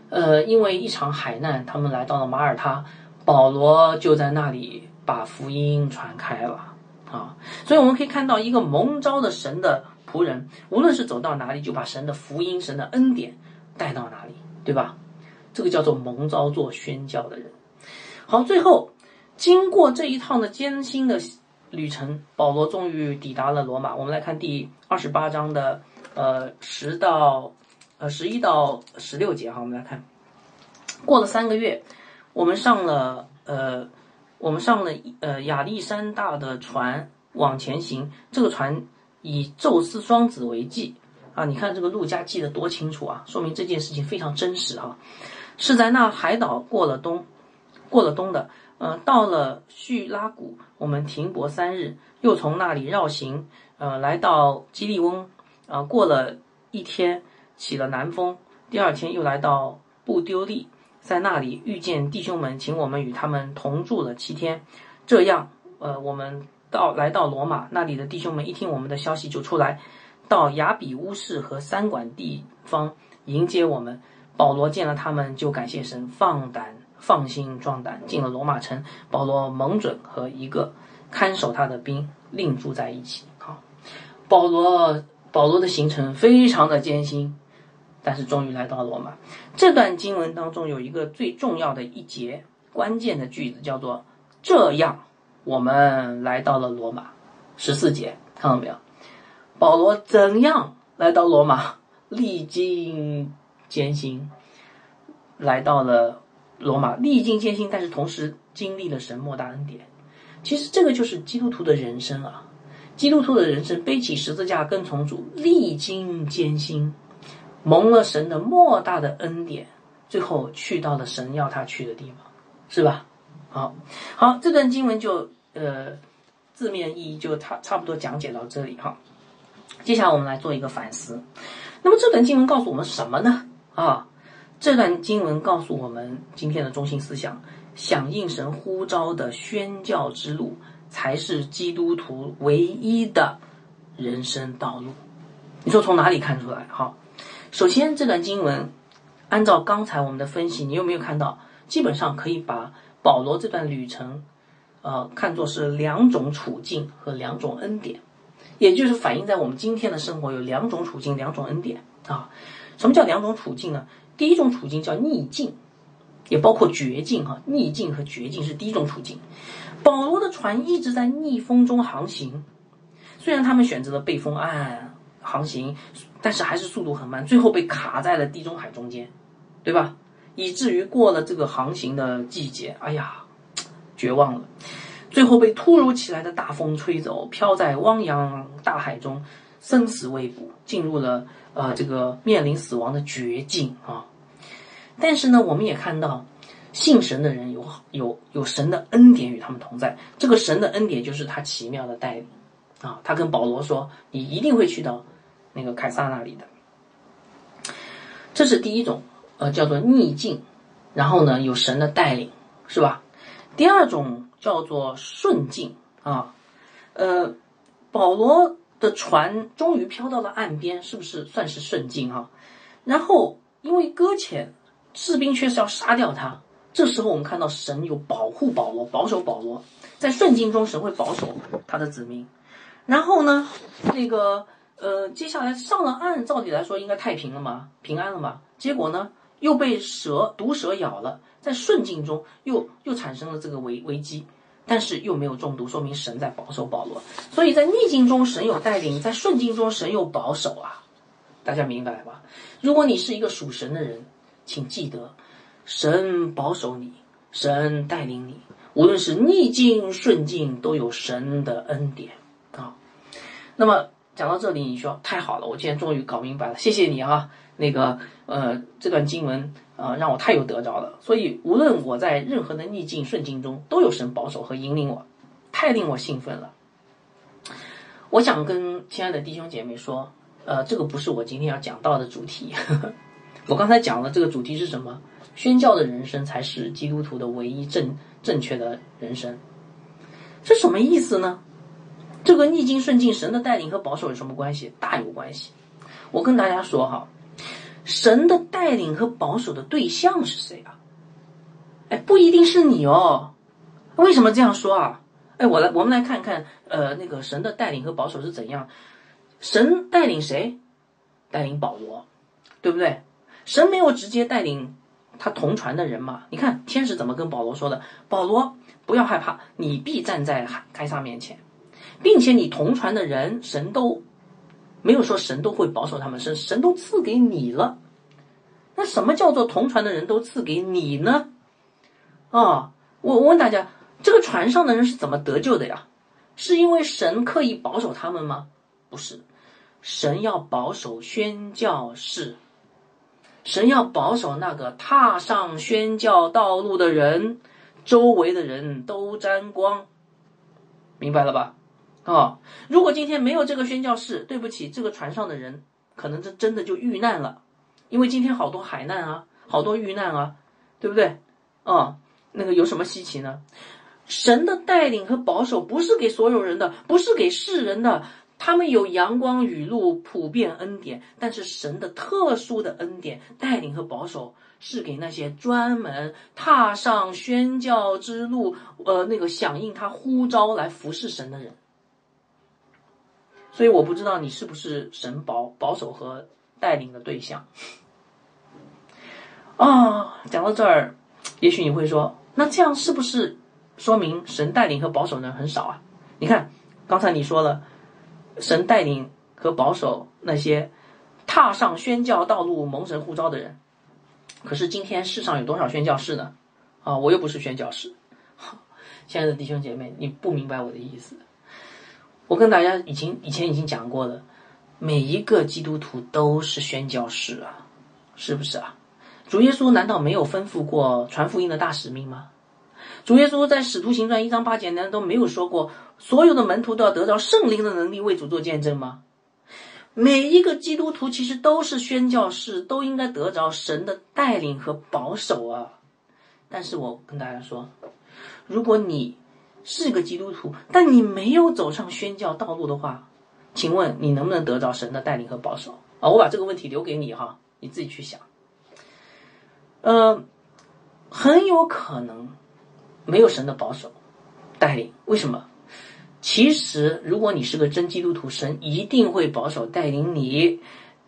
呃，因为一场海难，他们来到了马耳他，保罗就在那里把福音传开了。啊，所以我们可以看到一个蒙召的神的仆人，无论是走到哪里，就把神的福音、神的恩典。带到哪里，对吧？这个叫做蒙召做宣教的人。好，最后经过这一趟的艰辛的旅程，保罗终于抵达了罗马。我们来看第二十八章的呃十到呃十一到十六节哈。我们来看，过了三个月，我们上了呃我们上了呃亚历山大的船往前行。这个船以宙斯双子为记。啊，你看这个陆家记得多清楚啊，说明这件事情非常真实啊。是在那海岛过了冬，过了冬的，呃，到了叙拉古，我们停泊三日，又从那里绕行，呃，来到基利翁，啊，过了一天，起了南风，第二天又来到布丢利，在那里遇见弟兄们，请我们与他们同住了七天，这样，呃，我们到来到罗马，那里的弟兄们一听我们的消息就出来。到雅比乌市和三管地方迎接我们。保罗见了他们，就感谢神，放胆放心壮胆进了罗马城。保罗蒙准和一个看守他的兵另住在一起。好，保罗保罗的行程非常的艰辛，但是终于来到了罗马。这段经文当中有一个最重要的一节关键的句子，叫做“这样我们来到了罗马”。十四节看到没有？保罗怎样来到罗马？历经艰辛，来到了罗马，历经艰辛，但是同时经历了神莫大恩典。其实这个就是基督徒的人生啊！基督徒的人生，背起十字架跟从主，历经艰辛，蒙了神的莫大的恩典，最后去到了神要他去的地方，是吧？好，好，这段经文就呃字面意义就差差不多讲解到这里哈。接下来我们来做一个反思。那么这段经文告诉我们什么呢？啊，这段经文告诉我们今天的中心思想：响应神呼召的宣教之路，才是基督徒唯一的人生道路。你说从哪里看出来？哈，首先这段经文按照刚才我们的分析，你有没有看到？基本上可以把保罗这段旅程，呃，看作是两种处境和两种恩典。也就是反映在我们今天的生活有两种处境，两种恩典啊。什么叫两种处境呢？第一种处境叫逆境，也包括绝境哈。逆境和绝境是第一种处境。保罗的船一直在逆风中航行，虽然他们选择了背风岸航行，但是还是速度很慢，最后被卡在了地中海中间，对吧？以至于过了这个航行的季节，哎呀，绝望了。最后被突如其来的大风吹走，飘在汪洋大海中，生死未卜，进入了呃这个面临死亡的绝境啊！但是呢，我们也看到信神的人有有有神的恩典与他们同在，这个神的恩典就是他奇妙的带领啊！他跟保罗说：“你一定会去到那个凯撒那里的。”这是第一种呃叫做逆境，然后呢有神的带领，是吧？第二种。叫做顺境啊，呃，保罗的船终于飘到了岸边，是不是算是顺境啊？然后因为搁浅，士兵却是要杀掉他。这时候我们看到神有保护保罗，保守保罗，在顺境中神会保守他的子民。然后呢，那个呃，接下来上了岸，照理来说应该太平了嘛，平安了嘛。结果呢，又被蛇毒蛇咬了。在顺境中，又又产生了这个危危机，但是又没有中毒，说明神在保守保罗。所以在逆境中神有带领，在顺境中神有保守啊！大家明白吧？如果你是一个属神的人，请记得，神保守你，神带领你，无论是逆境顺境，都有神的恩典啊。那么讲到这里，你说太好了，我今天终于搞明白了，谢谢你啊！那个呃，这段经文。啊，让我太有得着了。所以无论我在任何的逆境顺境中，都有神保守和引领我，太令我兴奋了。我想跟亲爱的弟兄姐妹说，呃，这个不是我今天要讲到的主题。呵 [LAUGHS] 呵我刚才讲了这个主题是什么？宣教的人生才是基督徒的唯一正正确的人生。这什么意思呢？这个逆境顺境，神的带领和保守有什么关系？大有关系。我跟大家说哈，神的带领和保守的对象是谁啊？哎，不一定是你哦。为什么这样说啊？哎，我来，我们来看看，呃，那个神的带领和保守是怎样？神带领谁？带领保罗，对不对？神没有直接带领他同船的人嘛？你看天使怎么跟保罗说的？保罗，不要害怕，你必站在凯撒面前。并且你同船的人，神都没有说神都会保守他们，神神都赐给你了。那什么叫做同船的人都赐给你呢？啊，我问大家，这个船上的人是怎么得救的呀？是因为神刻意保守他们吗？不是，神要保守宣教士，神要保守那个踏上宣教道路的人，周围的人都沾光，明白了吧？啊，如果今天没有这个宣教士，对不起，这个船上的人可能这真的就遇难了，因为今天好多海难啊，好多遇难啊，对不对？啊，那个有什么稀奇呢？神的带领和保守不是给所有人的，不是给世人的，他们有阳光雨露，普遍恩典，但是神的特殊的恩典带领和保守是给那些专门踏上宣教之路，呃，那个响应他呼召来服侍神的人。所以我不知道你是不是神保保守和带领的对象啊？讲到这儿，也许你会说，那这样是不是说明神带领和保守的人很少啊？你看，刚才你说了，神带领和保守那些踏上宣教道路蒙神呼召的人，可是今天世上有多少宣教士呢？啊，我又不是宣教士，[LAUGHS] 亲爱的弟兄姐妹，你不明白我的意思。我跟大家已经以前已经讲过了，每一个基督徒都是宣教士啊，是不是啊？主耶稣难道没有吩咐过传福音的大使命吗？主耶稣在使徒行传一章八节难道都没有说过，所有的门徒都要得到圣灵的能力为主做见证吗？每一个基督徒其实都是宣教士，都应该得着神的带领和保守啊。但是我跟大家说，如果你是个基督徒，但你没有走上宣教道路的话，请问你能不能得到神的带领和保守啊？我把这个问题留给你哈，你自己去想。呃，很有可能没有神的保守带领，为什么？其实如果你是个真基督徒，神一定会保守带领你，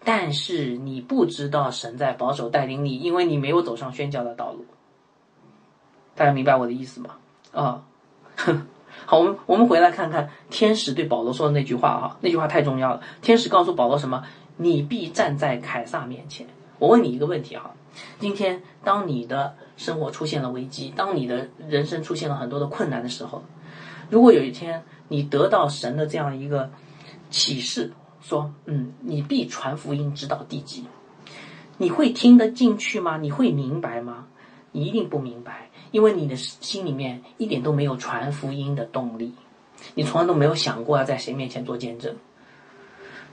但是你不知道神在保守带领你，因为你没有走上宣教的道路。大家明白我的意思吗？啊？[LAUGHS] 好，我们我们回来看看天使对保罗说的那句话哈，那句话太重要了。天使告诉保罗什么？你必站在凯撒面前。我问你一个问题哈，今天当你的生活出现了危机，当你的人生出现了很多的困难的时候，如果有一天你得到神的这样一个启示，说嗯，你必传福音直到地极，你会听得进去吗？你会明白吗？你一定不明白。因为你的心里面一点都没有传福音的动力，你从来都没有想过要在谁面前做见证，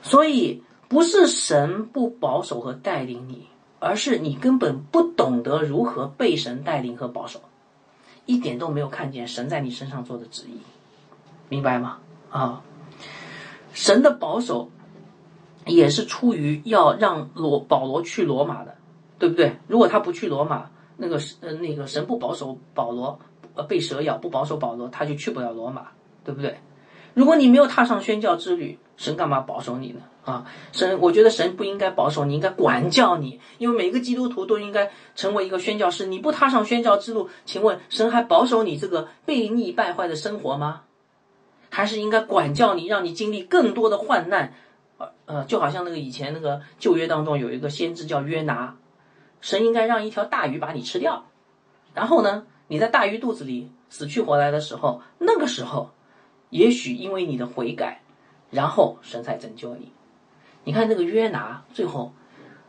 所以不是神不保守和带领你，而是你根本不懂得如何被神带领和保守，一点都没有看见神在你身上做的旨意，明白吗？啊，神的保守也是出于要让罗保罗去罗马的，对不对？如果他不去罗马。那个神呃，那个神不保守保罗，呃，被蛇咬不保守保罗，他就去不了罗马，对不对？如果你没有踏上宣教之旅，神干嘛保守你呢？啊，神，我觉得神不应该保守你，应该管教你，因为每个基督徒都应该成为一个宣教士。你不踏上宣教之路，请问神还保守你这个被逆败坏的生活吗？还是应该管教你，让你经历更多的患难？呃，就好像那个以前那个旧约当中有一个先知叫约拿。神应该让一条大鱼把你吃掉，然后呢，你在大鱼肚子里死去活来的时候，那个时候，也许因为你的悔改，然后神才拯救你。你看那个约拿，最后，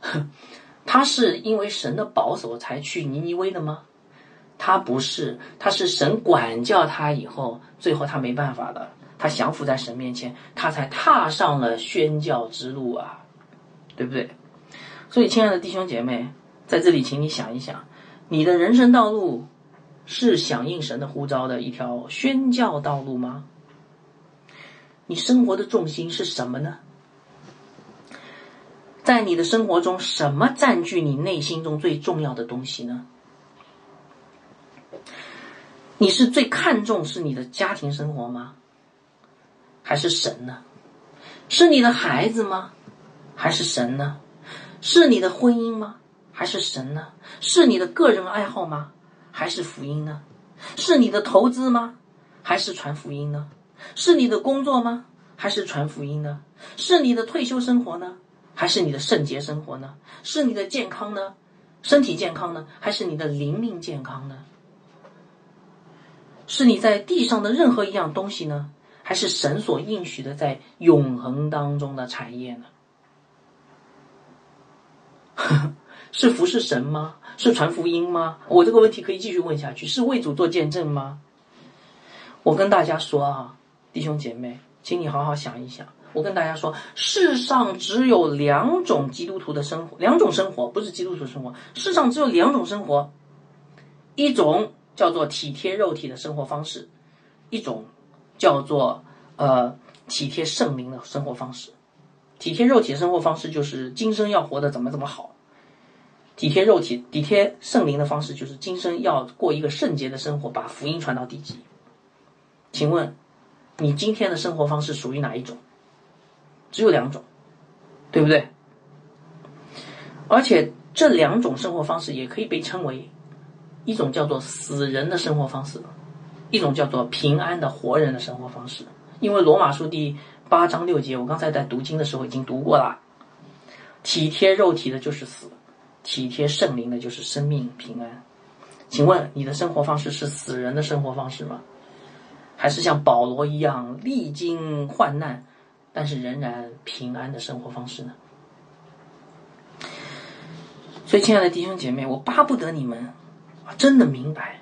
[LAUGHS] 他是因为神的保守才去尼尼微的吗？他不是，他是神管教他以后，最后他没办法了，他降服在神面前，他才踏上了宣教之路啊，对不对？所以，亲爱的弟兄姐妹，在这里，请你想一想，你的人生道路是响应神的呼召的一条宣教道路吗？你生活的重心是什么呢？在你的生活中，什么占据你内心中最重要的东西呢？你是最看重是你的家庭生活吗？还是神呢？是你的孩子吗？还是神呢？是你的婚姻吗？还是神呢？是你的个人爱好吗？还是福音呢？是你的投资吗？还是传福音呢？是你的工作吗？还是传福音呢？是你的退休生活呢？还是你的圣洁生活呢？是你的健康呢？身体健康呢？还是你的灵命健康呢？是你在地上的任何一样东西呢？还是神所应许的在永恒当中的产业呢？[LAUGHS] 是服侍神吗？是传福音吗？我这个问题可以继续问下去。是为主做见证吗？我跟大家说啊，弟兄姐妹，请你好好想一想。我跟大家说，世上只有两种基督徒的生活，两种生活不是基督徒生活。世上只有两种生活，一种叫做体贴肉体的生活方式，一种叫做呃体贴圣灵的生活方式。体贴肉体的生活方式就是今生要活得怎么怎么好，体贴肉体、体贴圣灵的方式就是今生要过一个圣洁的生活，把福音传到地极。请问，你今天的生活方式属于哪一种？只有两种，对不对？而且这两种生活方式也可以被称为一种叫做死人的生活方式，一种叫做平安的活人的生活方式。因为罗马书第八章六节，我刚才在读经的时候已经读过了。体贴肉体的就是死，体贴圣灵的就是生命平安。请问你的生活方式是死人的生活方式吗？还是像保罗一样历经患难？但是仍然平安的生活方式呢？所以，亲爱的弟兄姐妹，我巴不得你们啊，真的明白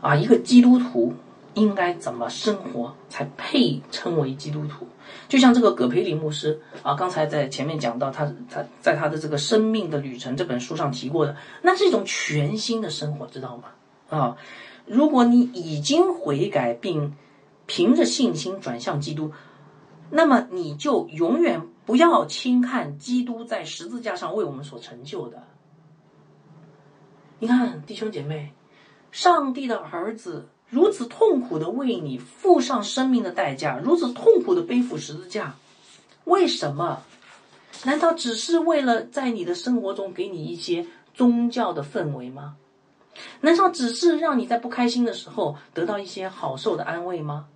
啊，一个基督徒应该怎么生活才配称为基督徒？就像这个葛培林牧师啊，刚才在前面讲到，他他在他的这个《生命的旅程》这本书上提过的，那是一种全新的生活，知道吗？啊，如果你已经悔改并凭着信心转向基督。那么你就永远不要轻看基督在十字架上为我们所成就的。你看，弟兄姐妹，上帝的儿子如此痛苦的为你付上生命的代价，如此痛苦的背负十字架，为什么？难道只是为了在你的生活中给你一些宗教的氛围吗？难道只是让你在不开心的时候得到一些好受的安慰吗？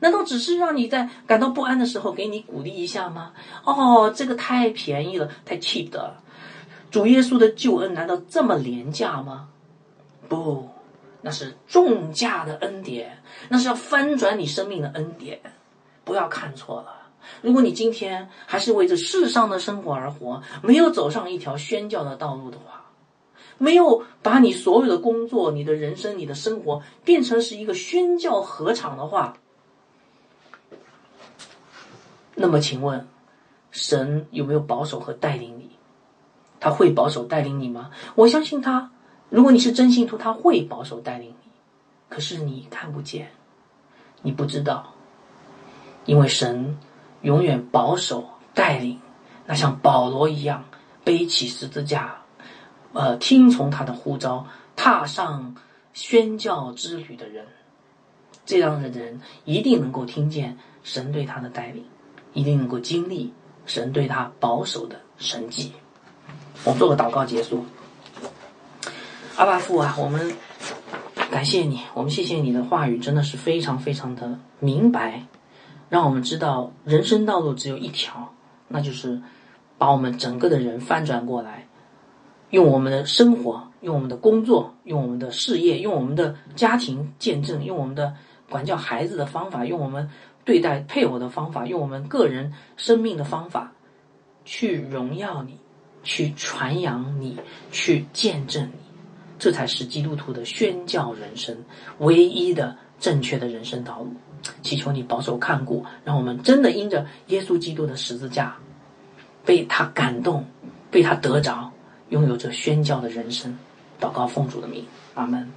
难道只是让你在感到不安的时候给你鼓励一下吗？哦，这个太便宜了，太 cheap 了。主耶稣的救恩难道这么廉价吗？不，那是重价的恩典，那是要翻转你生命的恩典。不要看错了。如果你今天还是为这世上的生活而活，没有走上一条宣教的道路的话，没有把你所有的工作、你的人生、你的生活变成是一个宣教合场的话，那么，请问，神有没有保守和带领你？他会保守带领你吗？我相信他。如果你是真信徒，他会保守带领你。可是你看不见，你不知道，因为神永远保守带领那像保罗一样背起十字架，呃，听从他的呼召，踏上宣教之旅的人，这样的人一定能够听见神对他的带领。一定能够经历神对他保守的神迹。我们做个祷告结束。阿爸父啊，我们感谢你，我们谢谢你的话语，真的是非常非常的明白，让我们知道人生道路只有一条，那就是把我们整个的人翻转过来，用我们的生活，用我们的工作，用我们的事业，用我们的家庭见证，用我们的管教孩子的方法，用我们。对待配偶的方法，用我们个人生命的方法，去荣耀你，去传扬你，去见证你，这才是基督徒的宣教人生唯一的正确的人生道路。祈求你保守看顾，让我们真的因着耶稣基督的十字架，被他感动，被他得着，拥有着宣教的人生。祷告奉主的名，阿门。